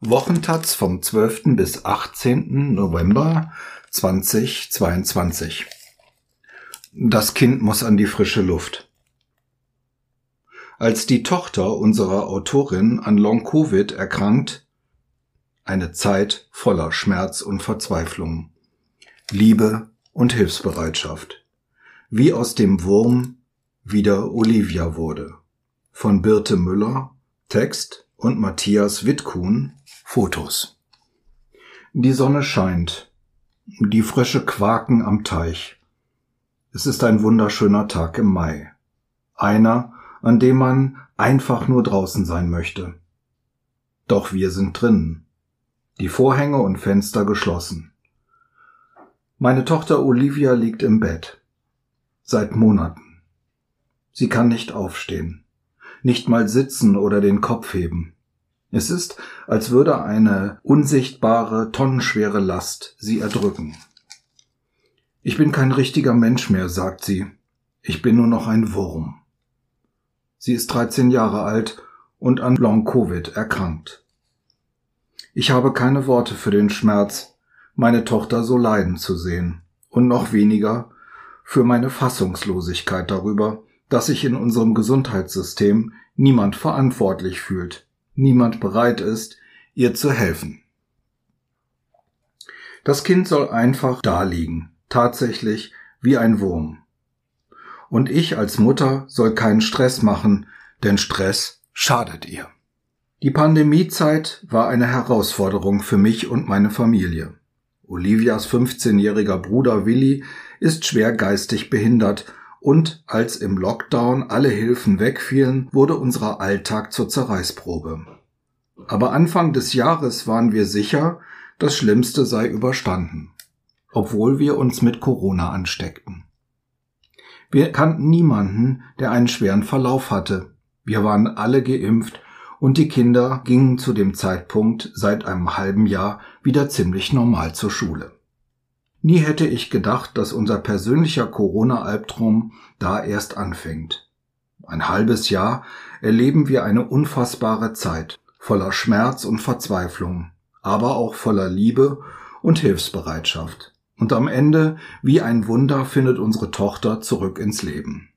Wochentaz vom 12. bis 18. November 2022. Das Kind muss an die frische Luft. Als die Tochter unserer Autorin an Long-Covid erkrankt, eine Zeit voller Schmerz und Verzweiflung, Liebe und Hilfsbereitschaft, wie aus dem Wurm wieder Olivia wurde. Von Birte Müller, Text und Matthias Wittkuhn, Fotos. Die Sonne scheint, die Frösche quaken am Teich. Es ist ein wunderschöner Tag im Mai. Einer, an dem man einfach nur draußen sein möchte. Doch wir sind drinnen. Die Vorhänge und Fenster geschlossen. Meine Tochter Olivia liegt im Bett. Seit Monaten. Sie kann nicht aufstehen. Nicht mal sitzen oder den Kopf heben. Es ist, als würde eine unsichtbare, tonnenschwere Last sie erdrücken. Ich bin kein richtiger Mensch mehr, sagt sie. Ich bin nur noch ein Wurm. Sie ist 13 Jahre alt und an Long-Covid erkrankt. Ich habe keine Worte für den Schmerz, meine Tochter so leiden zu sehen und noch weniger für meine Fassungslosigkeit darüber, dass sich in unserem Gesundheitssystem niemand verantwortlich fühlt, niemand bereit ist, ihr zu helfen. Das Kind soll einfach da liegen, tatsächlich wie ein Wurm. Und ich als Mutter soll keinen Stress machen, denn Stress schadet ihr. Die Pandemiezeit war eine Herausforderung für mich und meine Familie. Olivias 15-jähriger Bruder Willi ist schwer geistig behindert und als im Lockdown alle Hilfen wegfielen, wurde unser Alltag zur Zerreißprobe. Aber Anfang des Jahres waren wir sicher, das Schlimmste sei überstanden, obwohl wir uns mit Corona ansteckten. Wir kannten niemanden, der einen schweren Verlauf hatte. Wir waren alle geimpft und die Kinder gingen zu dem Zeitpunkt seit einem halben Jahr wieder ziemlich normal zur Schule. Nie hätte ich gedacht, dass unser persönlicher Corona-Albtraum da erst anfängt. Ein halbes Jahr erleben wir eine unfassbare Zeit, voller Schmerz und Verzweiflung, aber auch voller Liebe und Hilfsbereitschaft. Und am Ende, wie ein Wunder, findet unsere Tochter zurück ins Leben.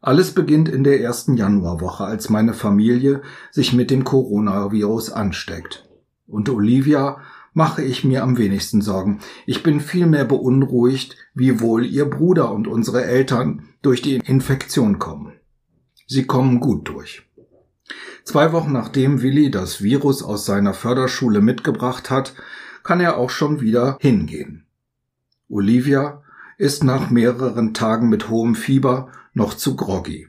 Alles beginnt in der ersten Januarwoche, als meine Familie sich mit dem Coronavirus ansteckt. Und Olivia mache ich mir am wenigsten Sorgen. Ich bin vielmehr beunruhigt, wie wohl ihr Bruder und unsere Eltern durch die Infektion kommen. Sie kommen gut durch. Zwei Wochen nachdem Willi das Virus aus seiner Förderschule mitgebracht hat, kann er auch schon wieder hingehen. Olivia ist nach mehreren Tagen mit hohem Fieber noch zu groggy.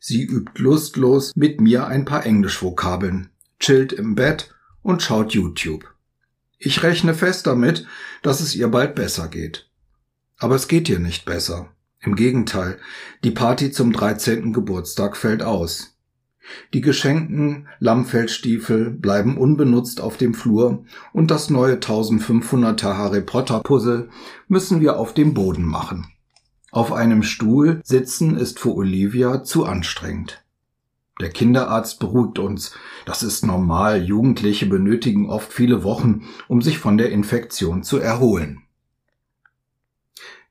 Sie übt lustlos mit mir ein paar Englischvokabeln, chillt im Bett und schaut YouTube. Ich rechne fest damit, dass es ihr bald besser geht. Aber es geht ihr nicht besser. Im Gegenteil, die Party zum 13. Geburtstag fällt aus. Die geschenkten Lammfellstiefel bleiben unbenutzt auf dem Flur und das neue 1500er Harry Potter Puzzle müssen wir auf dem Boden machen. Auf einem Stuhl sitzen ist für Olivia zu anstrengend. Der Kinderarzt beruhigt uns. Das ist normal. Jugendliche benötigen oft viele Wochen, um sich von der Infektion zu erholen.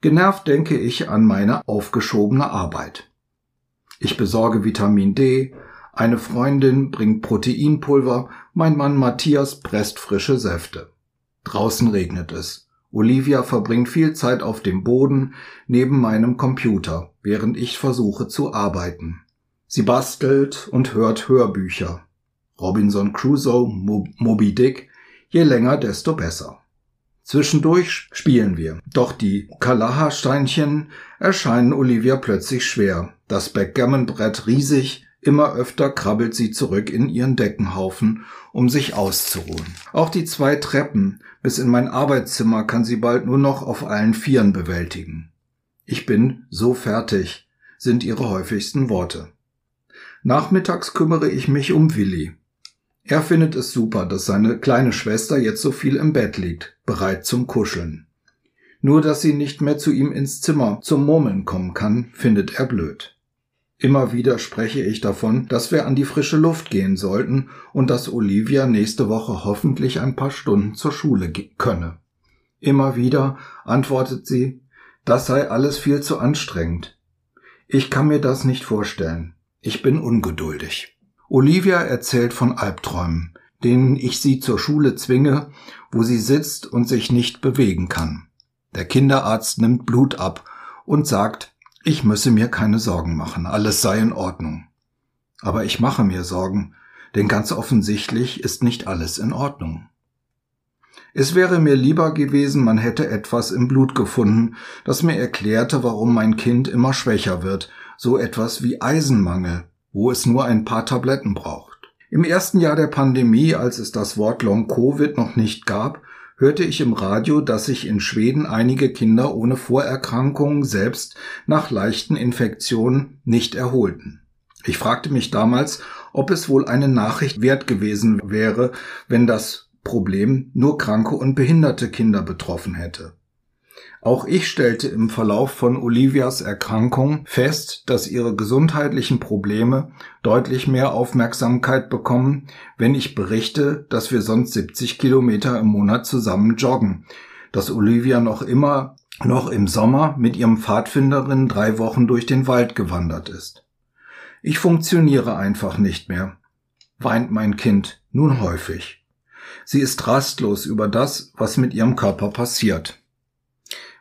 Genervt denke ich an meine aufgeschobene Arbeit. Ich besorge Vitamin D, eine Freundin bringt Proteinpulver, mein Mann Matthias presst frische Säfte. Draußen regnet es. Olivia verbringt viel Zeit auf dem Boden neben meinem Computer, während ich versuche zu arbeiten. Sie bastelt und hört Hörbücher. Robinson Crusoe, Mo Moby Dick, je länger, desto besser. Zwischendurch spielen wir. Doch die Kalaha-Steinchen erscheinen Olivia plötzlich schwer. Das Backgammon-Brett riesig, immer öfter krabbelt sie zurück in ihren Deckenhaufen, um sich auszuruhen. Auch die zwei Treppen bis in mein Arbeitszimmer kann sie bald nur noch auf allen Vieren bewältigen. Ich bin so fertig, sind ihre häufigsten Worte. Nachmittags kümmere ich mich um Willi. Er findet es super, dass seine kleine Schwester jetzt so viel im Bett liegt, bereit zum Kuscheln. Nur dass sie nicht mehr zu ihm ins Zimmer zum Murmeln kommen kann, findet er blöd. Immer wieder spreche ich davon, dass wir an die frische Luft gehen sollten und dass Olivia nächste Woche hoffentlich ein paar Stunden zur Schule könne. Immer wieder antwortet sie, das sei alles viel zu anstrengend. Ich kann mir das nicht vorstellen. Ich bin ungeduldig. Olivia erzählt von Albträumen, denen ich sie zur Schule zwinge, wo sie sitzt und sich nicht bewegen kann. Der Kinderarzt nimmt Blut ab und sagt, ich müsse mir keine Sorgen machen, alles sei in Ordnung. Aber ich mache mir Sorgen, denn ganz offensichtlich ist nicht alles in Ordnung. Es wäre mir lieber gewesen, man hätte etwas im Blut gefunden, das mir erklärte, warum mein Kind immer schwächer wird, so etwas wie Eisenmangel, wo es nur ein paar Tabletten braucht. Im ersten Jahr der Pandemie, als es das Wort Long Covid noch nicht gab, hörte ich im Radio, dass sich in Schweden einige Kinder ohne Vorerkrankungen selbst nach leichten Infektionen nicht erholten. Ich fragte mich damals, ob es wohl eine Nachricht wert gewesen wäre, wenn das Problem nur kranke und behinderte Kinder betroffen hätte. Auch ich stellte im Verlauf von Olivias Erkrankung fest, dass ihre gesundheitlichen Probleme deutlich mehr Aufmerksamkeit bekommen, wenn ich berichte, dass wir sonst 70 Kilometer im Monat zusammen joggen, dass Olivia noch immer noch im Sommer mit ihrem Pfadfinderin drei Wochen durch den Wald gewandert ist. Ich funktioniere einfach nicht mehr, weint mein Kind nun häufig. Sie ist rastlos über das, was mit ihrem Körper passiert.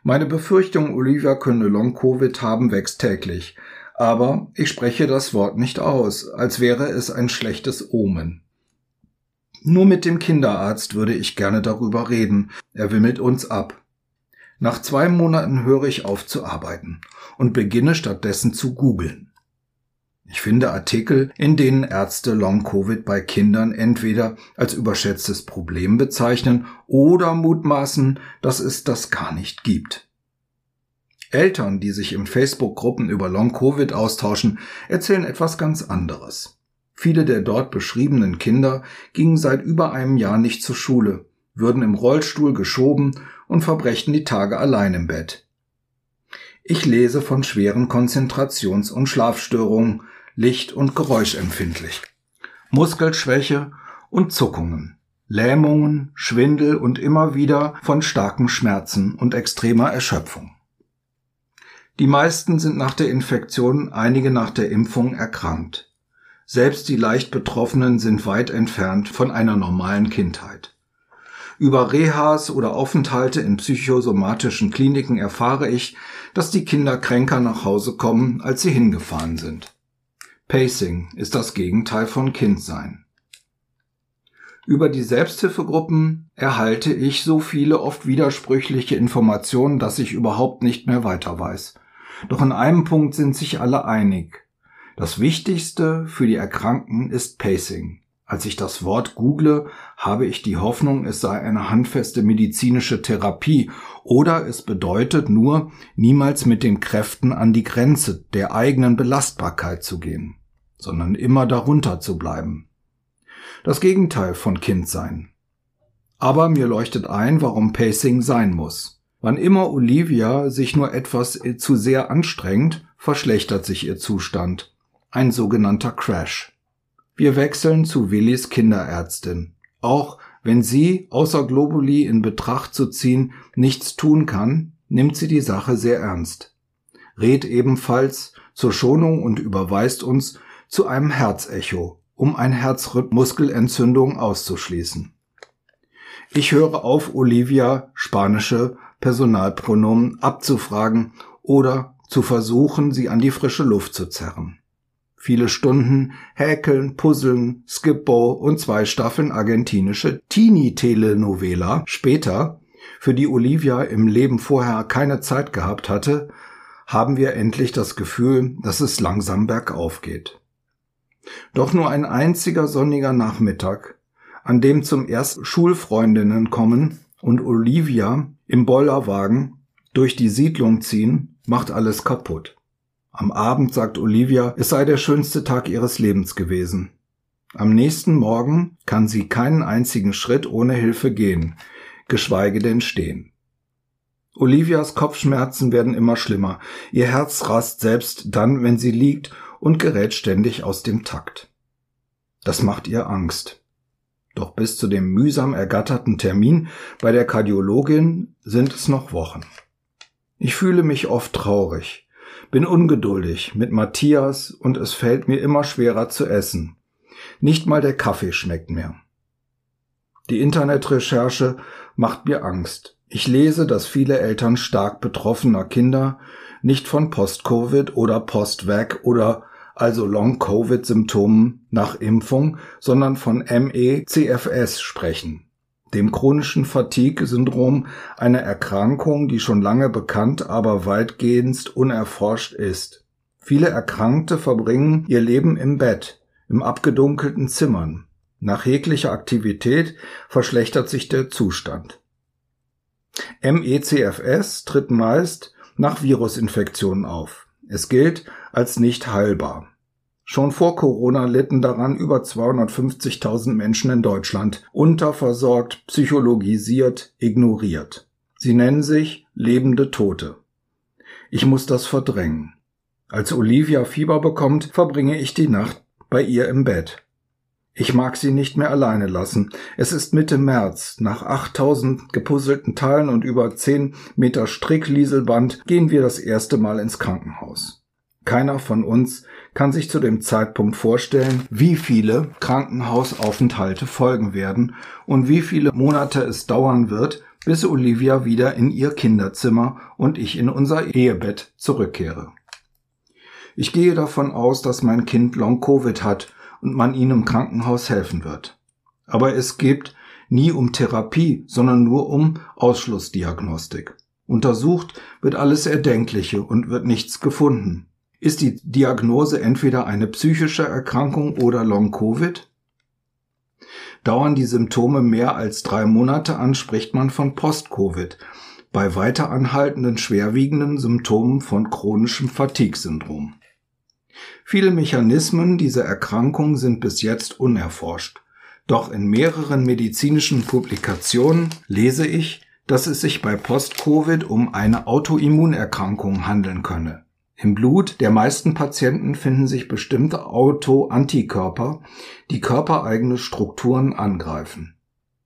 Meine Befürchtung, Olivia könne Long-Covid haben, wächst täglich. Aber ich spreche das Wort nicht aus, als wäre es ein schlechtes Omen. Nur mit dem Kinderarzt würde ich gerne darüber reden. Er wimmelt uns ab. Nach zwei Monaten höre ich auf zu arbeiten und beginne stattdessen zu googeln. Ich finde Artikel, in denen Ärzte Long-Covid bei Kindern entweder als überschätztes Problem bezeichnen oder mutmaßen, dass es das gar nicht gibt. Eltern, die sich in Facebook-Gruppen über Long-Covid austauschen, erzählen etwas ganz anderes. Viele der dort beschriebenen Kinder gingen seit über einem Jahr nicht zur Schule, würden im Rollstuhl geschoben und verbrächten die Tage allein im Bett. Ich lese von schweren Konzentrations- und Schlafstörungen, Licht- und Geräuschempfindlich, Muskelschwäche und Zuckungen, Lähmungen, Schwindel und immer wieder von starken Schmerzen und extremer Erschöpfung. Die meisten sind nach der Infektion, einige nach der Impfung erkrankt. Selbst die leicht Betroffenen sind weit entfernt von einer normalen Kindheit. Über Rehas oder Aufenthalte in psychosomatischen Kliniken erfahre ich, dass die Kinder kränker nach Hause kommen, als sie hingefahren sind. Pacing ist das Gegenteil von Kindsein. Über die Selbsthilfegruppen erhalte ich so viele oft widersprüchliche Informationen, dass ich überhaupt nicht mehr weiter weiß. Doch in einem Punkt sind sich alle einig. Das Wichtigste für die Erkrankten ist Pacing. Als ich das Wort google, habe ich die Hoffnung, es sei eine handfeste medizinische Therapie oder es bedeutet nur, niemals mit den Kräften an die Grenze der eigenen Belastbarkeit zu gehen, sondern immer darunter zu bleiben. Das Gegenteil von Kindsein. Aber mir leuchtet ein, warum Pacing sein muss. Wann immer Olivia sich nur etwas zu sehr anstrengt, verschlechtert sich ihr Zustand. Ein sogenannter Crash. Wir wechseln zu Willis Kinderärztin. Auch wenn sie, außer Globuli in Betracht zu ziehen, nichts tun kann, nimmt sie die Sache sehr ernst. Rät ebenfalls zur Schonung und überweist uns zu einem Herzecho, um eine Herzmuskelentzündung auszuschließen. Ich höre auf, Olivia spanische Personalpronomen abzufragen oder zu versuchen, sie an die frische Luft zu zerren viele Stunden Häkeln, Puzzeln, Skippo und zwei Staffeln argentinische Teenie-Telenovela später, für die Olivia im Leben vorher keine Zeit gehabt hatte, haben wir endlich das Gefühl, dass es langsam bergauf geht. Doch nur ein einziger sonniger Nachmittag, an dem zum ersten Schulfreundinnen kommen und Olivia im Bollerwagen durch die Siedlung ziehen, macht alles kaputt. Am Abend sagt Olivia, es sei der schönste Tag ihres Lebens gewesen. Am nächsten Morgen kann sie keinen einzigen Schritt ohne Hilfe gehen, geschweige denn stehen. Olivias Kopfschmerzen werden immer schlimmer. Ihr Herz rast selbst dann, wenn sie liegt und gerät ständig aus dem Takt. Das macht ihr Angst. Doch bis zu dem mühsam ergatterten Termin bei der Kardiologin sind es noch Wochen. Ich fühle mich oft traurig, bin ungeduldig mit Matthias und es fällt mir immer schwerer zu essen. Nicht mal der Kaffee schmeckt mehr. Die Internetrecherche macht mir Angst. Ich lese, dass viele Eltern stark betroffener Kinder nicht von Post-Covid oder Post-Vac oder also Long-Covid-Symptomen nach Impfung, sondern von ME-CFS sprechen, dem chronischen Fatigue-Syndrom, eine Erkrankung, die schon lange bekannt, aber weitgehend unerforscht ist. Viele Erkrankte verbringen ihr Leben im Bett, im abgedunkelten Zimmern. Nach jeglicher Aktivität verschlechtert sich der Zustand. MECFS tritt meist nach Virusinfektionen auf. Es gilt als nicht heilbar. Schon vor Corona litten daran über 250.000 Menschen in Deutschland, unterversorgt, psychologisiert, ignoriert. Sie nennen sich lebende Tote. Ich muss das verdrängen. Als Olivia Fieber bekommt, verbringe ich die Nacht bei ihr im Bett. Ich mag sie nicht mehr alleine lassen. Es ist Mitte März. Nach 8000 gepuzzelten Teilen und über 10 Meter Stricklieselband gehen wir das erste Mal ins Krankenhaus. Keiner von uns kann sich zu dem Zeitpunkt vorstellen, wie viele Krankenhausaufenthalte folgen werden und wie viele Monate es dauern wird, bis Olivia wieder in ihr Kinderzimmer und ich in unser Ehebett zurückkehre. Ich gehe davon aus, dass mein Kind Long-Covid hat und man ihnen im Krankenhaus helfen wird. Aber es geht nie um Therapie, sondern nur um Ausschlussdiagnostik. Untersucht wird alles Erdenkliche und wird nichts gefunden. Ist die Diagnose entweder eine psychische Erkrankung oder Long-Covid? Dauern die Symptome mehr als drei Monate an, spricht man von Post-Covid, bei weiter anhaltenden schwerwiegenden Symptomen von chronischem Fatigue-Syndrom. Viele Mechanismen dieser Erkrankung sind bis jetzt unerforscht. Doch in mehreren medizinischen Publikationen lese ich, dass es sich bei Post-Covid um eine Autoimmunerkrankung handeln könne. Im Blut der meisten Patienten finden sich bestimmte Autoantikörper, die körpereigene Strukturen angreifen.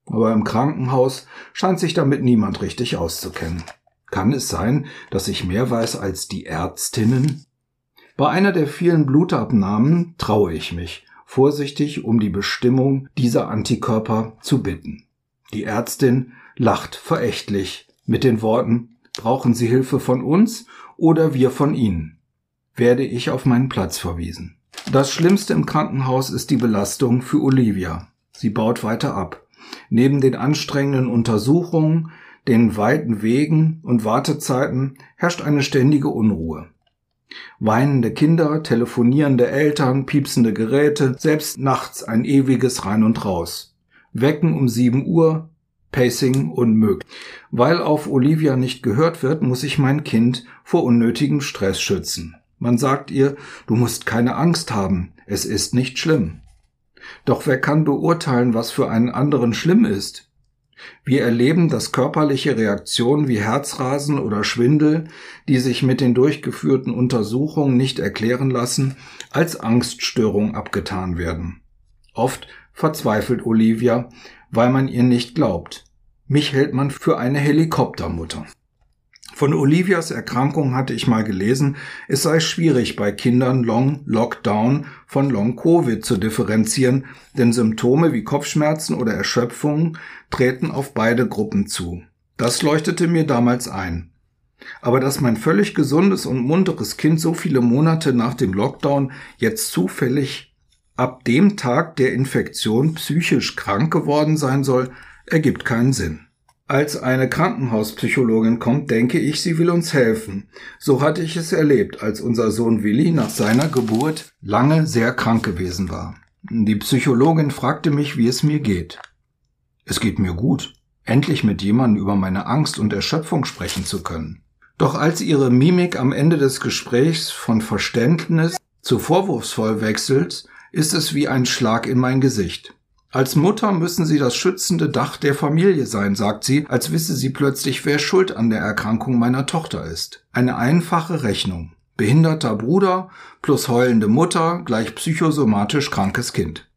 Aber im Krankenhaus scheint sich damit niemand richtig auszukennen. Kann es sein, dass ich mehr weiß als die Ärztinnen? Bei einer der vielen Blutabnahmen traue ich mich, vorsichtig um die Bestimmung dieser Antikörper zu bitten. Die Ärztin lacht verächtlich mit den Worten Brauchen Sie Hilfe von uns oder wir von Ihnen? Werde ich auf meinen Platz verwiesen. Das Schlimmste im Krankenhaus ist die Belastung für Olivia. Sie baut weiter ab. Neben den anstrengenden Untersuchungen, den weiten Wegen und Wartezeiten herrscht eine ständige Unruhe. Weinende Kinder, telefonierende Eltern, piepsende Geräte, selbst nachts ein ewiges Rein und Raus. Wecken um sieben Uhr, Pacing unmöglich. Weil auf Olivia nicht gehört wird, muss ich mein Kind vor unnötigem Stress schützen. Man sagt ihr, du musst keine Angst haben, es ist nicht schlimm. Doch wer kann beurteilen, was für einen anderen schlimm ist? Wir erleben, dass körperliche Reaktionen wie Herzrasen oder Schwindel, die sich mit den durchgeführten Untersuchungen nicht erklären lassen, als Angststörung abgetan werden. Oft verzweifelt Olivia, weil man ihr nicht glaubt. Mich hält man für eine Helikoptermutter. Von Olivias Erkrankung hatte ich mal gelesen, es sei schwierig bei Kindern Long Lockdown von Long Covid zu differenzieren, denn Symptome wie Kopfschmerzen oder Erschöpfung treten auf beide Gruppen zu. Das leuchtete mir damals ein. Aber dass mein völlig gesundes und munteres Kind so viele Monate nach dem Lockdown jetzt zufällig ab dem Tag der Infektion psychisch krank geworden sein soll, ergibt keinen Sinn. Als eine Krankenhauspsychologin kommt, denke ich, sie will uns helfen. So hatte ich es erlebt, als unser Sohn Willi nach seiner Geburt lange sehr krank gewesen war. Die Psychologin fragte mich, wie es mir geht. Es geht mir gut, endlich mit jemandem über meine Angst und Erschöpfung sprechen zu können. Doch als ihre Mimik am Ende des Gesprächs von Verständnis zu vorwurfsvoll wechselt, ist es wie ein Schlag in mein Gesicht. Als Mutter müssen Sie das schützende Dach der Familie sein, sagt sie, als wisse sie plötzlich, wer schuld an der Erkrankung meiner Tochter ist. Eine einfache Rechnung. Behinderter Bruder plus heulende Mutter gleich psychosomatisch krankes Kind.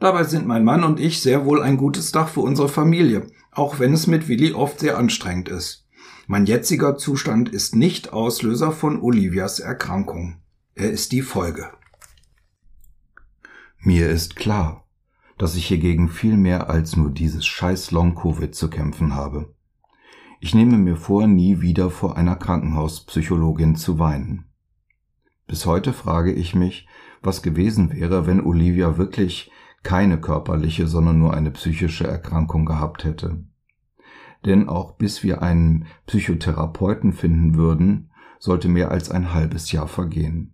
Dabei sind mein Mann und ich sehr wohl ein gutes Dach für unsere Familie, auch wenn es mit Willi oft sehr anstrengend ist. Mein jetziger Zustand ist nicht Auslöser von Olivias Erkrankung. Er ist die Folge. Mir ist klar, dass ich hier gegen viel mehr als nur dieses scheiß Long-Covid zu kämpfen habe. Ich nehme mir vor, nie wieder vor einer Krankenhauspsychologin zu weinen. Bis heute frage ich mich, was gewesen wäre, wenn Olivia wirklich keine körperliche, sondern nur eine psychische Erkrankung gehabt hätte. Denn auch bis wir einen Psychotherapeuten finden würden, sollte mehr als ein halbes Jahr vergehen.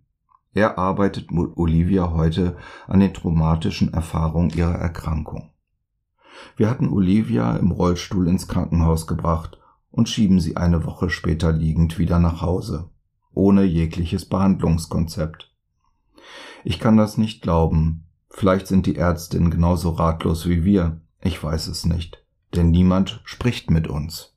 Er arbeitet mit Olivia heute an den traumatischen Erfahrungen ihrer Erkrankung. Wir hatten Olivia im Rollstuhl ins Krankenhaus gebracht und schieben sie eine Woche später liegend wieder nach Hause, ohne jegliches Behandlungskonzept. Ich kann das nicht glauben, Vielleicht sind die Ärztinnen genauso ratlos wie wir, ich weiß es nicht, denn niemand spricht mit uns.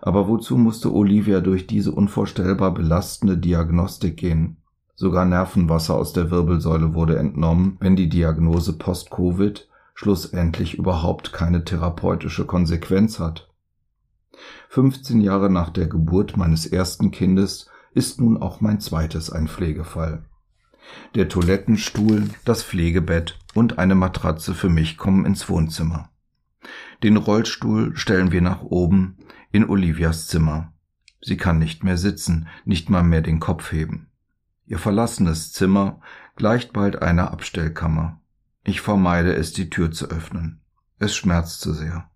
Aber wozu musste Olivia durch diese unvorstellbar belastende Diagnostik gehen? Sogar Nervenwasser aus der Wirbelsäule wurde entnommen, wenn die Diagnose Post-Covid schlussendlich überhaupt keine therapeutische Konsequenz hat. 15 Jahre nach der Geburt meines ersten Kindes ist nun auch mein zweites ein Pflegefall. Der Toilettenstuhl, das Pflegebett und eine Matratze für mich kommen ins Wohnzimmer. Den Rollstuhl stellen wir nach oben in Olivias Zimmer. Sie kann nicht mehr sitzen, nicht mal mehr den Kopf heben. Ihr verlassenes Zimmer gleicht bald einer Abstellkammer. Ich vermeide es, die Tür zu öffnen. Es schmerzt zu sehr.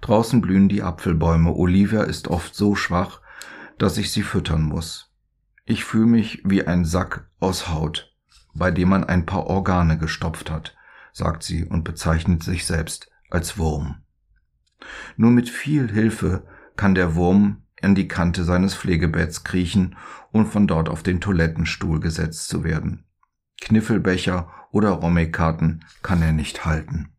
Draußen blühen die Apfelbäume. Olivia ist oft so schwach, dass ich sie füttern muss. Ich fühle mich wie ein Sack aus Haut, bei dem man ein paar Organe gestopft hat, sagt sie und bezeichnet sich selbst als Wurm. Nur mit viel Hilfe kann der Wurm in die Kante seines Pflegebetts kriechen und von dort auf den Toilettenstuhl gesetzt zu werden. Kniffelbecher oder Rommekarten kann er nicht halten.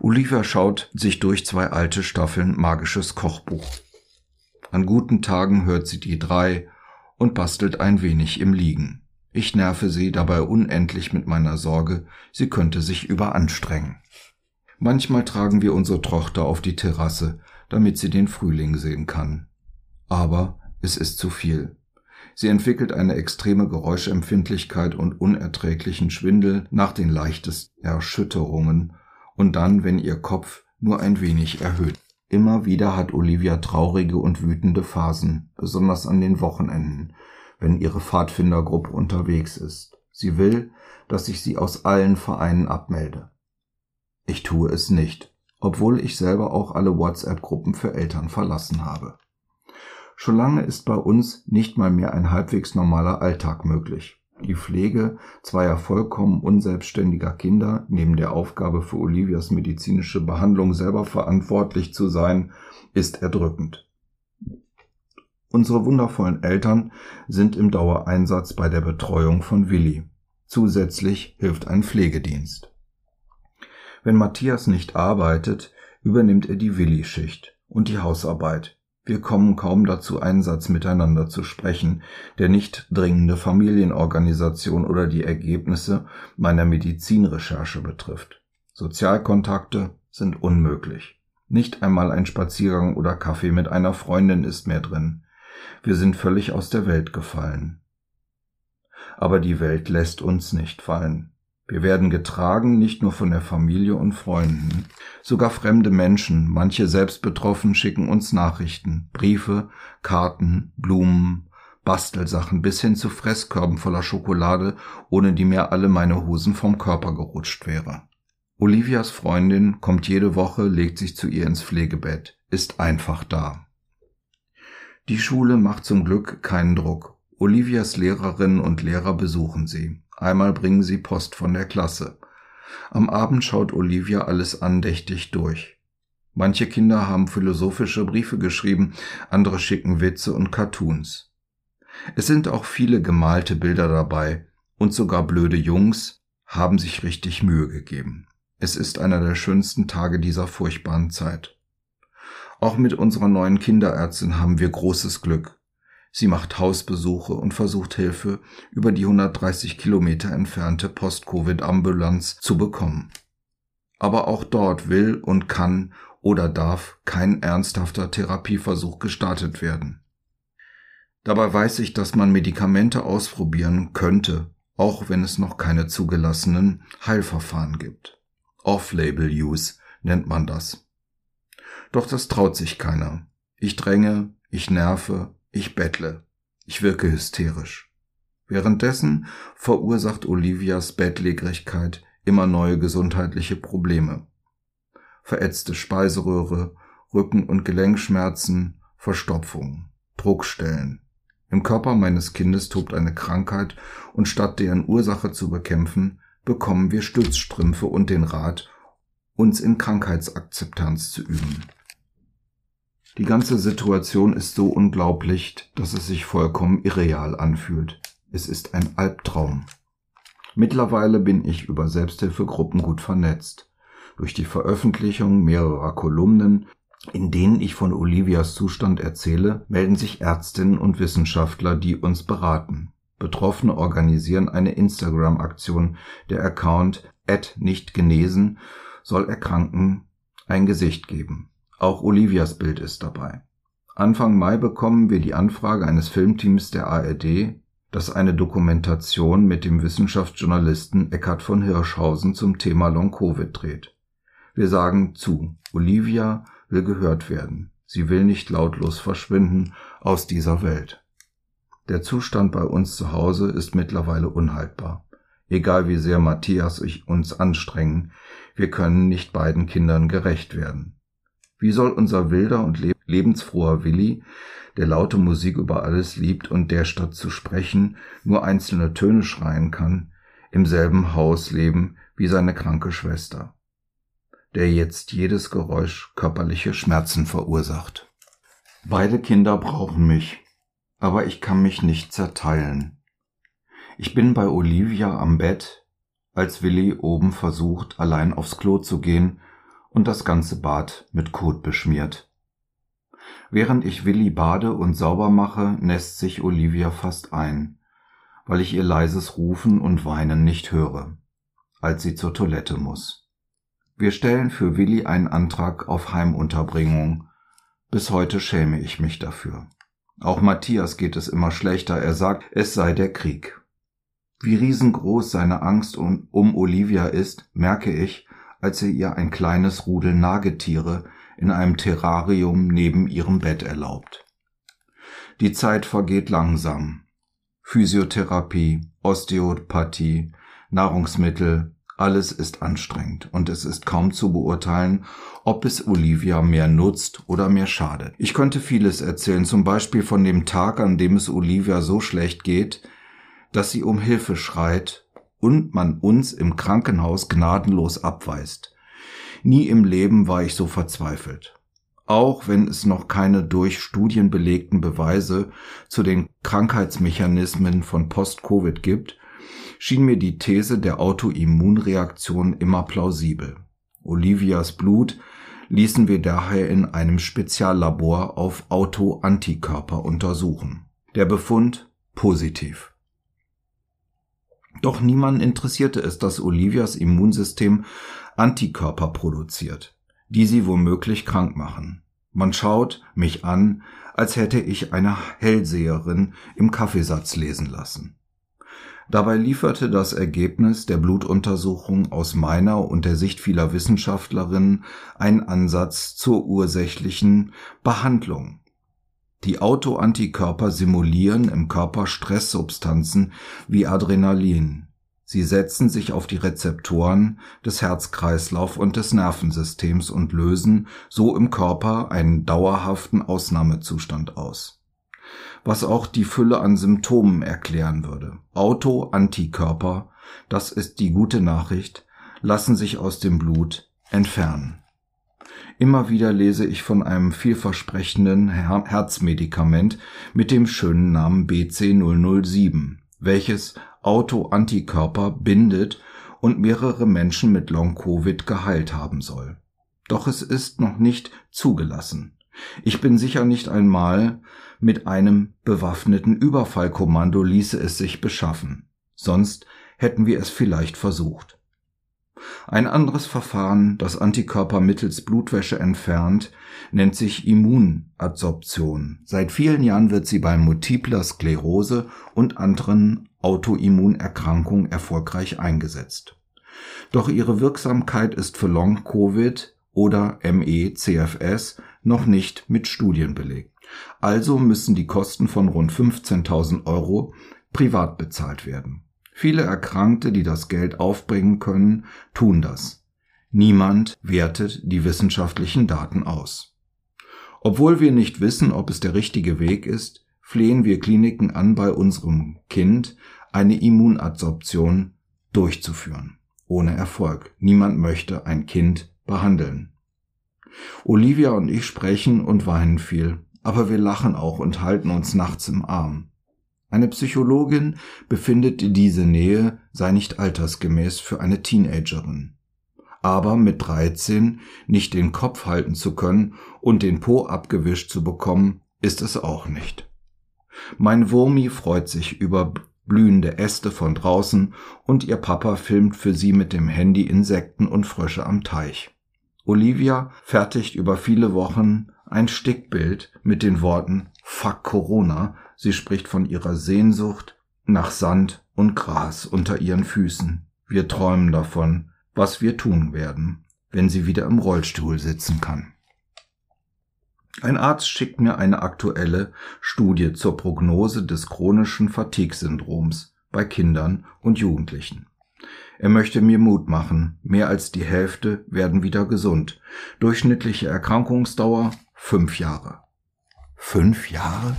Olivia schaut sich durch zwei alte Staffeln magisches Kochbuch. An guten Tagen hört sie die drei und bastelt ein wenig im Liegen. Ich nerve sie dabei unendlich mit meiner Sorge, sie könnte sich überanstrengen. Manchmal tragen wir unsere Tochter auf die Terrasse, damit sie den Frühling sehen kann. Aber es ist zu viel. Sie entwickelt eine extreme Geräuschempfindlichkeit und unerträglichen Schwindel nach den leichtesten Erschütterungen und dann, wenn ihr Kopf nur ein wenig erhöht. Immer wieder hat Olivia traurige und wütende Phasen, besonders an den Wochenenden, wenn ihre Pfadfindergruppe unterwegs ist. Sie will, dass ich sie aus allen Vereinen abmelde. Ich tue es nicht, obwohl ich selber auch alle WhatsApp-Gruppen für Eltern verlassen habe. Schon lange ist bei uns nicht mal mehr ein halbwegs normaler Alltag möglich. Die Pflege zweier vollkommen unselbstständiger Kinder, neben der Aufgabe für Olivias medizinische Behandlung selber verantwortlich zu sein, ist erdrückend. Unsere wundervollen Eltern sind im Dauereinsatz bei der Betreuung von Willi. Zusätzlich hilft ein Pflegedienst. Wenn Matthias nicht arbeitet, übernimmt er die Willi-Schicht und die Hausarbeit, wir kommen kaum dazu, einen Satz miteinander zu sprechen, der nicht dringende Familienorganisation oder die Ergebnisse meiner Medizinrecherche betrifft. Sozialkontakte sind unmöglich. Nicht einmal ein Spaziergang oder Kaffee mit einer Freundin ist mehr drin. Wir sind völlig aus der Welt gefallen. Aber die Welt lässt uns nicht fallen. Wir werden getragen nicht nur von der Familie und Freunden, sogar fremde Menschen, manche selbst betroffen, schicken uns Nachrichten, Briefe, Karten, Blumen, Bastelsachen bis hin zu Fresskörben voller Schokolade, ohne die mir alle meine Hosen vom Körper gerutscht wäre. Olivias Freundin kommt jede Woche, legt sich zu ihr ins Pflegebett, ist einfach da. Die Schule macht zum Glück keinen Druck. Olivias Lehrerinnen und Lehrer besuchen sie. Einmal bringen sie Post von der Klasse. Am Abend schaut Olivia alles andächtig durch. Manche Kinder haben philosophische Briefe geschrieben, andere schicken Witze und Cartoons. Es sind auch viele gemalte Bilder dabei, und sogar blöde Jungs haben sich richtig Mühe gegeben. Es ist einer der schönsten Tage dieser furchtbaren Zeit. Auch mit unserer neuen Kinderärztin haben wir großes Glück. Sie macht Hausbesuche und versucht Hilfe über die 130 Kilometer entfernte Post-Covid-Ambulanz zu bekommen. Aber auch dort will und kann oder darf kein ernsthafter Therapieversuch gestartet werden. Dabei weiß ich, dass man Medikamente ausprobieren könnte, auch wenn es noch keine zugelassenen Heilverfahren gibt. Off-Label-Use nennt man das. Doch das traut sich keiner. Ich dränge, ich nerve, ich bettle. Ich wirke hysterisch. Währenddessen verursacht Olivias Bettlägerigkeit immer neue gesundheitliche Probleme. Verätzte Speiseröhre, Rücken- und Gelenkschmerzen, Verstopfung, Druckstellen. Im Körper meines Kindes tobt eine Krankheit und statt deren Ursache zu bekämpfen, bekommen wir Stützstrümpfe und den Rat, uns in Krankheitsakzeptanz zu üben. Die ganze Situation ist so unglaublich, dass es sich vollkommen irreal anfühlt. Es ist ein Albtraum. Mittlerweile bin ich über Selbsthilfegruppen gut vernetzt. Durch die Veröffentlichung mehrerer Kolumnen, in denen ich von Olivias Zustand erzähle, melden sich Ärztinnen und Wissenschaftler, die uns beraten. Betroffene organisieren eine Instagram-Aktion. Der Account nicht genesen soll Erkrankten ein Gesicht geben. Auch Olivias Bild ist dabei. Anfang Mai bekommen wir die Anfrage eines Filmteams der ARD, das eine Dokumentation mit dem Wissenschaftsjournalisten Eckhard von Hirschhausen zum Thema Long-Covid dreht. Wir sagen zu, Olivia will gehört werden. Sie will nicht lautlos verschwinden aus dieser Welt. Der Zustand bei uns zu Hause ist mittlerweile unhaltbar. Egal wie sehr Matthias ich uns anstrengen, wir können nicht beiden Kindern gerecht werden. Wie soll unser wilder und lebensfroher Willi, der laute Musik über alles liebt und der statt zu sprechen nur einzelne Töne schreien kann, im selben Haus leben wie seine kranke Schwester, der jetzt jedes Geräusch körperliche Schmerzen verursacht. Beide Kinder brauchen mich, aber ich kann mich nicht zerteilen. Ich bin bei Olivia am Bett, als Willi oben versucht, allein aufs Klo zu gehen und das ganze Bad mit Kot beschmiert. Während ich Willi bade und sauber mache, nässt sich Olivia fast ein, weil ich ihr leises Rufen und Weinen nicht höre, als sie zur Toilette muss. Wir stellen für Willi einen Antrag auf Heimunterbringung. Bis heute schäme ich mich dafür. Auch Matthias geht es immer schlechter, er sagt, es sei der Krieg. Wie riesengroß seine Angst um, Olivia ist, merke ich, als er ihr ein kleines Rudel Nagetiere in einem Terrarium neben ihrem Bett erlaubt. Die Zeit vergeht langsam. Physiotherapie, Osteopathie, Nahrungsmittel, alles ist anstrengend und es ist kaum zu beurteilen, ob es Olivia mehr nutzt oder mehr schadet. Ich könnte vieles erzählen, zum Beispiel von dem Tag, an dem es Olivia so schlecht geht, dass sie um Hilfe schreit und man uns im Krankenhaus gnadenlos abweist. Nie im Leben war ich so verzweifelt. Auch wenn es noch keine durch Studien belegten Beweise zu den Krankheitsmechanismen von Post-Covid gibt, schien mir die These der Autoimmunreaktion immer plausibel. Olivias Blut ließen wir daher in einem Speziallabor auf Autoantikörper untersuchen. Der Befund positiv. Doch niemand interessierte es, dass Olivias Immunsystem Antikörper produziert, die sie womöglich krank machen. Man schaut mich an, als hätte ich eine Hellseherin im Kaffeesatz lesen lassen. Dabei lieferte das Ergebnis der Blutuntersuchung aus meiner und der Sicht vieler Wissenschaftlerinnen einen Ansatz zur ursächlichen Behandlung die Autoantikörper simulieren im Körper Stresssubstanzen wie Adrenalin. Sie setzen sich auf die Rezeptoren des Herzkreislauf und des Nervensystems und lösen so im Körper einen dauerhaften Ausnahmezustand aus. Was auch die Fülle an Symptomen erklären würde. Autoantikörper, das ist die gute Nachricht, lassen sich aus dem Blut entfernen. Immer wieder lese ich von einem vielversprechenden Herzmedikament mit dem schönen Namen BC007, welches Autoantikörper bindet und mehrere Menschen mit Long-Covid geheilt haben soll. Doch es ist noch nicht zugelassen. Ich bin sicher nicht einmal mit einem bewaffneten Überfallkommando ließe es sich beschaffen. Sonst hätten wir es vielleicht versucht. Ein anderes Verfahren, das Antikörper mittels Blutwäsche entfernt, nennt sich Immunadsorption. Seit vielen Jahren wird sie bei multipler Sklerose und anderen Autoimmunerkrankungen erfolgreich eingesetzt. Doch ihre Wirksamkeit ist für Long-Covid oder ME-CFS noch nicht mit Studien belegt. Also müssen die Kosten von rund 15.000 Euro privat bezahlt werden. Viele Erkrankte, die das Geld aufbringen können, tun das. Niemand wertet die wissenschaftlichen Daten aus. Obwohl wir nicht wissen, ob es der richtige Weg ist, flehen wir Kliniken an, bei unserem Kind eine Immunadsorption durchzuführen. Ohne Erfolg. Niemand möchte ein Kind behandeln. Olivia und ich sprechen und weinen viel, aber wir lachen auch und halten uns nachts im Arm. Eine Psychologin befindet, diese Nähe sei nicht altersgemäß für eine Teenagerin. Aber mit 13 nicht den Kopf halten zu können und den Po abgewischt zu bekommen, ist es auch nicht. Mein Wurmi freut sich über blühende Äste von draußen und ihr Papa filmt für sie mit dem Handy Insekten und Frösche am Teich. Olivia fertigt über viele Wochen ein Stickbild mit den Worten Fuck Corona Sie spricht von ihrer Sehnsucht nach Sand und Gras unter ihren Füßen. Wir träumen davon, was wir tun werden, wenn sie wieder im Rollstuhl sitzen kann. Ein Arzt schickt mir eine aktuelle Studie zur Prognose des chronischen Fatigue-Syndroms bei Kindern und Jugendlichen. Er möchte mir Mut machen, mehr als die Hälfte werden wieder gesund. Durchschnittliche Erkrankungsdauer fünf Jahre. Fünf Jahre?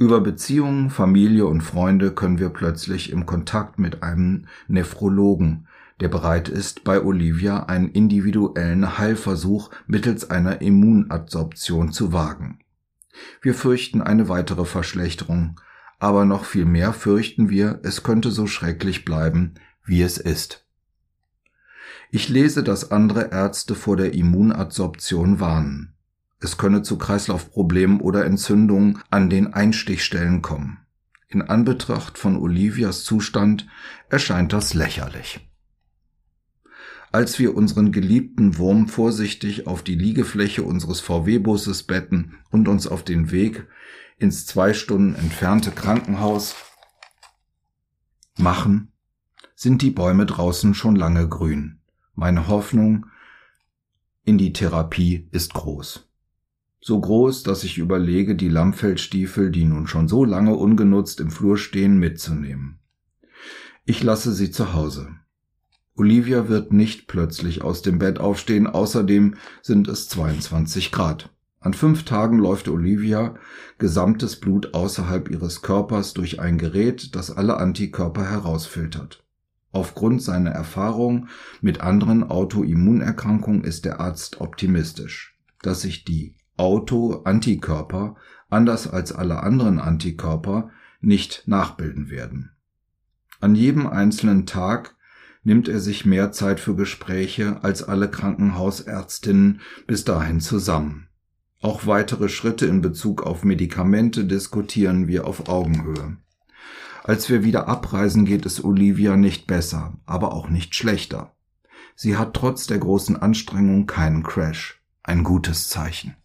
Über Beziehungen, Familie und Freunde können wir plötzlich im Kontakt mit einem Nephrologen, der bereit ist, bei Olivia einen individuellen Heilversuch mittels einer Immunadsorption zu wagen. Wir fürchten eine weitere Verschlechterung, aber noch viel mehr fürchten wir, es könnte so schrecklich bleiben, wie es ist. Ich lese, dass andere Ärzte vor der Immunadsorption warnen. Es könne zu Kreislaufproblemen oder Entzündungen an den Einstichstellen kommen. In Anbetracht von Olivias Zustand erscheint das lächerlich. Als wir unseren geliebten Wurm vorsichtig auf die Liegefläche unseres VW-Busses betten und uns auf den Weg ins zwei Stunden entfernte Krankenhaus machen, sind die Bäume draußen schon lange grün. Meine Hoffnung in die Therapie ist groß so groß, dass ich überlege, die Lammfellstiefel, die nun schon so lange ungenutzt im Flur stehen, mitzunehmen. Ich lasse sie zu Hause. Olivia wird nicht plötzlich aus dem Bett aufstehen, außerdem sind es 22 Grad. An fünf Tagen läuft Olivia gesamtes Blut außerhalb ihres Körpers durch ein Gerät, das alle Antikörper herausfiltert. Aufgrund seiner Erfahrung mit anderen Autoimmunerkrankungen ist der Arzt optimistisch, dass sich die Autoantikörper, anders als alle anderen Antikörper, nicht nachbilden werden. An jedem einzelnen Tag nimmt er sich mehr Zeit für Gespräche als alle Krankenhausärztinnen bis dahin zusammen. Auch weitere Schritte in Bezug auf Medikamente diskutieren wir auf Augenhöhe. Als wir wieder abreisen, geht es Olivia nicht besser, aber auch nicht schlechter. Sie hat trotz der großen Anstrengung keinen Crash. Ein gutes Zeichen.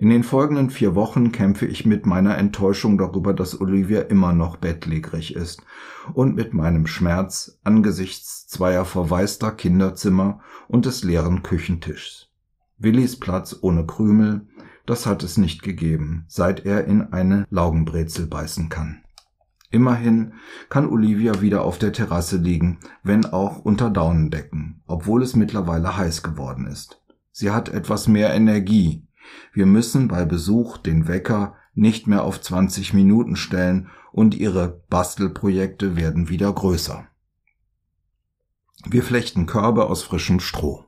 In den folgenden vier Wochen kämpfe ich mit meiner Enttäuschung darüber, dass Olivia immer noch bettlägerig ist und mit meinem Schmerz angesichts zweier verwaister Kinderzimmer und des leeren Küchentischs. Willis Platz ohne Krümel, das hat es nicht gegeben, seit er in eine Laugenbrezel beißen kann. Immerhin kann Olivia wieder auf der Terrasse liegen, wenn auch unter Daunendecken, obwohl es mittlerweile heiß geworden ist. Sie hat etwas mehr Energie, wir müssen bei Besuch den Wecker nicht mehr auf 20 Minuten stellen und ihre Bastelprojekte werden wieder größer. Wir flechten Körbe aus frischem Stroh.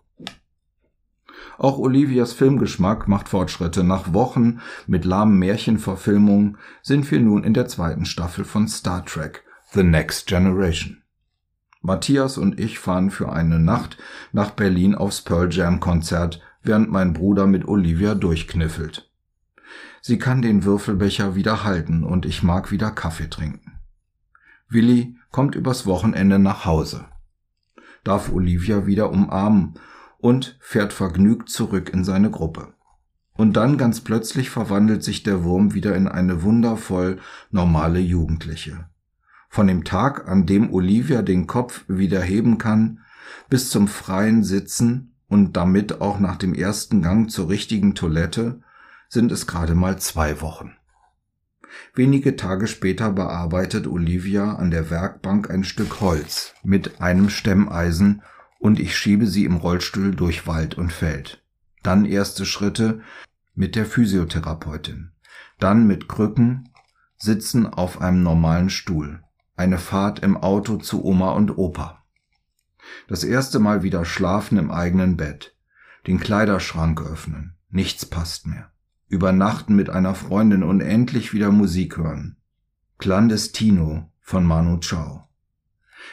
Auch Olivias Filmgeschmack macht Fortschritte. Nach Wochen mit lahmen Märchenverfilmungen sind wir nun in der zweiten Staffel von Star Trek The Next Generation. Matthias und ich fahren für eine Nacht nach Berlin aufs Pearl Jam Konzert während mein Bruder mit Olivia durchkniffelt. Sie kann den Würfelbecher wieder halten und ich mag wieder Kaffee trinken. Willi kommt übers Wochenende nach Hause, darf Olivia wieder umarmen und fährt vergnügt zurück in seine Gruppe. Und dann ganz plötzlich verwandelt sich der Wurm wieder in eine wundervoll normale Jugendliche. Von dem Tag, an dem Olivia den Kopf wieder heben kann, bis zum freien Sitzen und damit auch nach dem ersten Gang zur richtigen Toilette, sind es gerade mal zwei Wochen. Wenige Tage später bearbeitet Olivia an der Werkbank ein Stück Holz mit einem Stemmeisen und ich schiebe sie im Rollstuhl durch Wald und Feld. Dann erste Schritte mit der Physiotherapeutin. Dann mit Krücken, Sitzen auf einem normalen Stuhl. Eine Fahrt im Auto zu Oma und Opa. Das erste Mal wieder schlafen im eigenen Bett. Den Kleiderschrank öffnen. Nichts passt mehr. Übernachten mit einer Freundin und endlich wieder Musik hören. Clandestino von Manu Chao.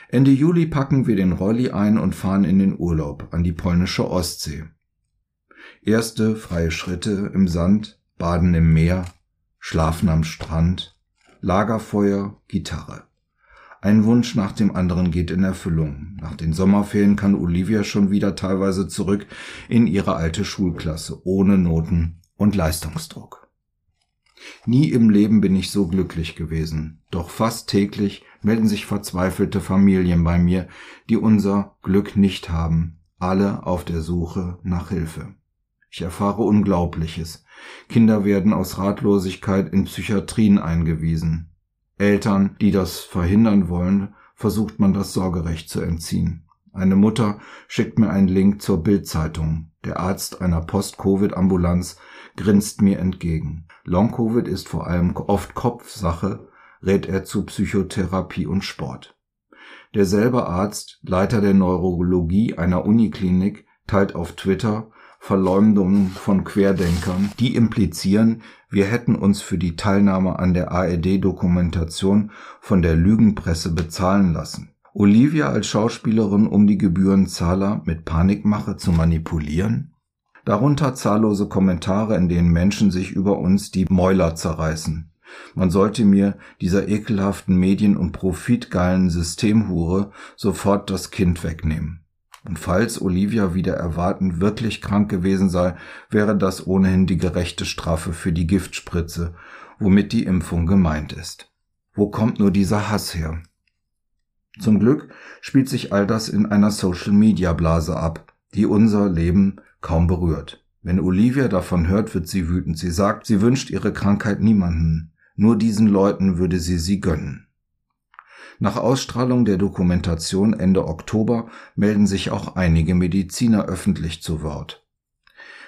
Ende Juli packen wir den Rolli ein und fahren in den Urlaub an die polnische Ostsee. Erste freie Schritte im Sand, Baden im Meer, Schlafen am Strand, Lagerfeuer, Gitarre. Ein Wunsch nach dem anderen geht in Erfüllung. Nach den Sommerferien kann Olivia schon wieder teilweise zurück in ihre alte Schulklasse, ohne Noten und Leistungsdruck. Nie im Leben bin ich so glücklich gewesen, doch fast täglich melden sich verzweifelte Familien bei mir, die unser Glück nicht haben, alle auf der Suche nach Hilfe. Ich erfahre Unglaubliches. Kinder werden aus Ratlosigkeit in Psychiatrien eingewiesen. Eltern, die das verhindern wollen, versucht man das Sorgerecht zu entziehen. Eine Mutter schickt mir einen Link zur Bildzeitung. Der Arzt einer Post-Covid-Ambulanz grinst mir entgegen. Long-Covid ist vor allem oft Kopfsache, rät er zu Psychotherapie und Sport. Derselbe Arzt, Leiter der Neurologie einer Uniklinik, teilt auf Twitter Verleumdungen von Querdenkern, die implizieren, wir hätten uns für die Teilnahme an der ARD-Dokumentation von der Lügenpresse bezahlen lassen. Olivia als Schauspielerin, um die Gebührenzahler mit Panikmache zu manipulieren? Darunter zahllose Kommentare, in denen Menschen sich über uns die Mäuler zerreißen. Man sollte mir, dieser ekelhaften Medien- und profitgeilen Systemhure, sofort das Kind wegnehmen. Und falls Olivia wieder erwarten wirklich krank gewesen sei, wäre das ohnehin die gerechte Strafe für die Giftspritze, womit die Impfung gemeint ist. Wo kommt nur dieser Hass her? Zum Glück spielt sich all das in einer Social-Media-Blase ab, die unser Leben kaum berührt. Wenn Olivia davon hört, wird sie wütend. Sie sagt, sie wünscht ihre Krankheit niemanden. Nur diesen Leuten würde sie sie gönnen. Nach Ausstrahlung der Dokumentation Ende Oktober melden sich auch einige Mediziner öffentlich zu Wort.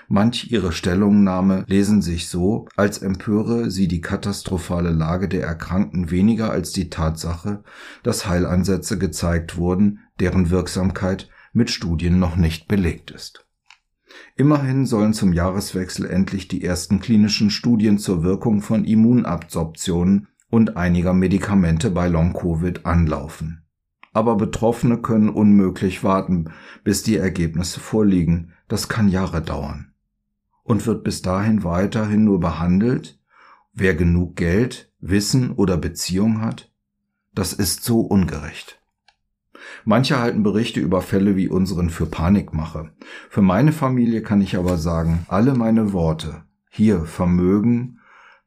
Manch ihre Stellungnahme lesen sich so, als empöre sie die katastrophale Lage der Erkrankten weniger als die Tatsache, dass Heilansätze gezeigt wurden, deren Wirksamkeit mit Studien noch nicht belegt ist. Immerhin sollen zum Jahreswechsel endlich die ersten klinischen Studien zur Wirkung von Immunabsorptionen und einiger Medikamente bei Long-Covid anlaufen. Aber Betroffene können unmöglich warten, bis die Ergebnisse vorliegen. Das kann Jahre dauern. Und wird bis dahin weiterhin nur behandelt, wer genug Geld, Wissen oder Beziehung hat? Das ist so ungerecht. Manche halten Berichte über Fälle wie unseren für Panikmache. Für meine Familie kann ich aber sagen, alle meine Worte, hier Vermögen,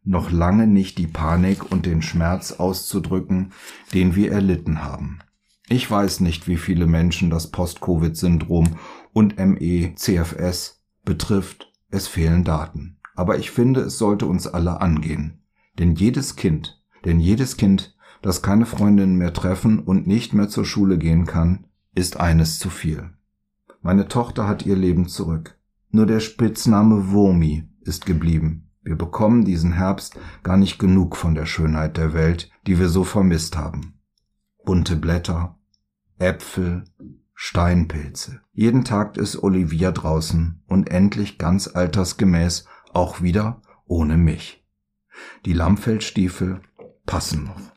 noch lange nicht die Panik und den Schmerz auszudrücken, den wir erlitten haben. Ich weiß nicht, wie viele Menschen das Post-Covid-Syndrom und ME-CFS betrifft, es fehlen Daten. Aber ich finde, es sollte uns alle angehen. Denn jedes Kind, denn jedes Kind, das keine Freundinnen mehr treffen und nicht mehr zur Schule gehen kann, ist eines zu viel. Meine Tochter hat ihr Leben zurück. Nur der Spitzname Wurmi ist geblieben. Wir bekommen diesen Herbst gar nicht genug von der Schönheit der Welt, die wir so vermisst haben. Bunte Blätter, Äpfel, Steinpilze. Jeden Tag ist Olivia draußen und endlich ganz altersgemäß auch wieder ohne mich. Die Lammfellstiefel passen noch.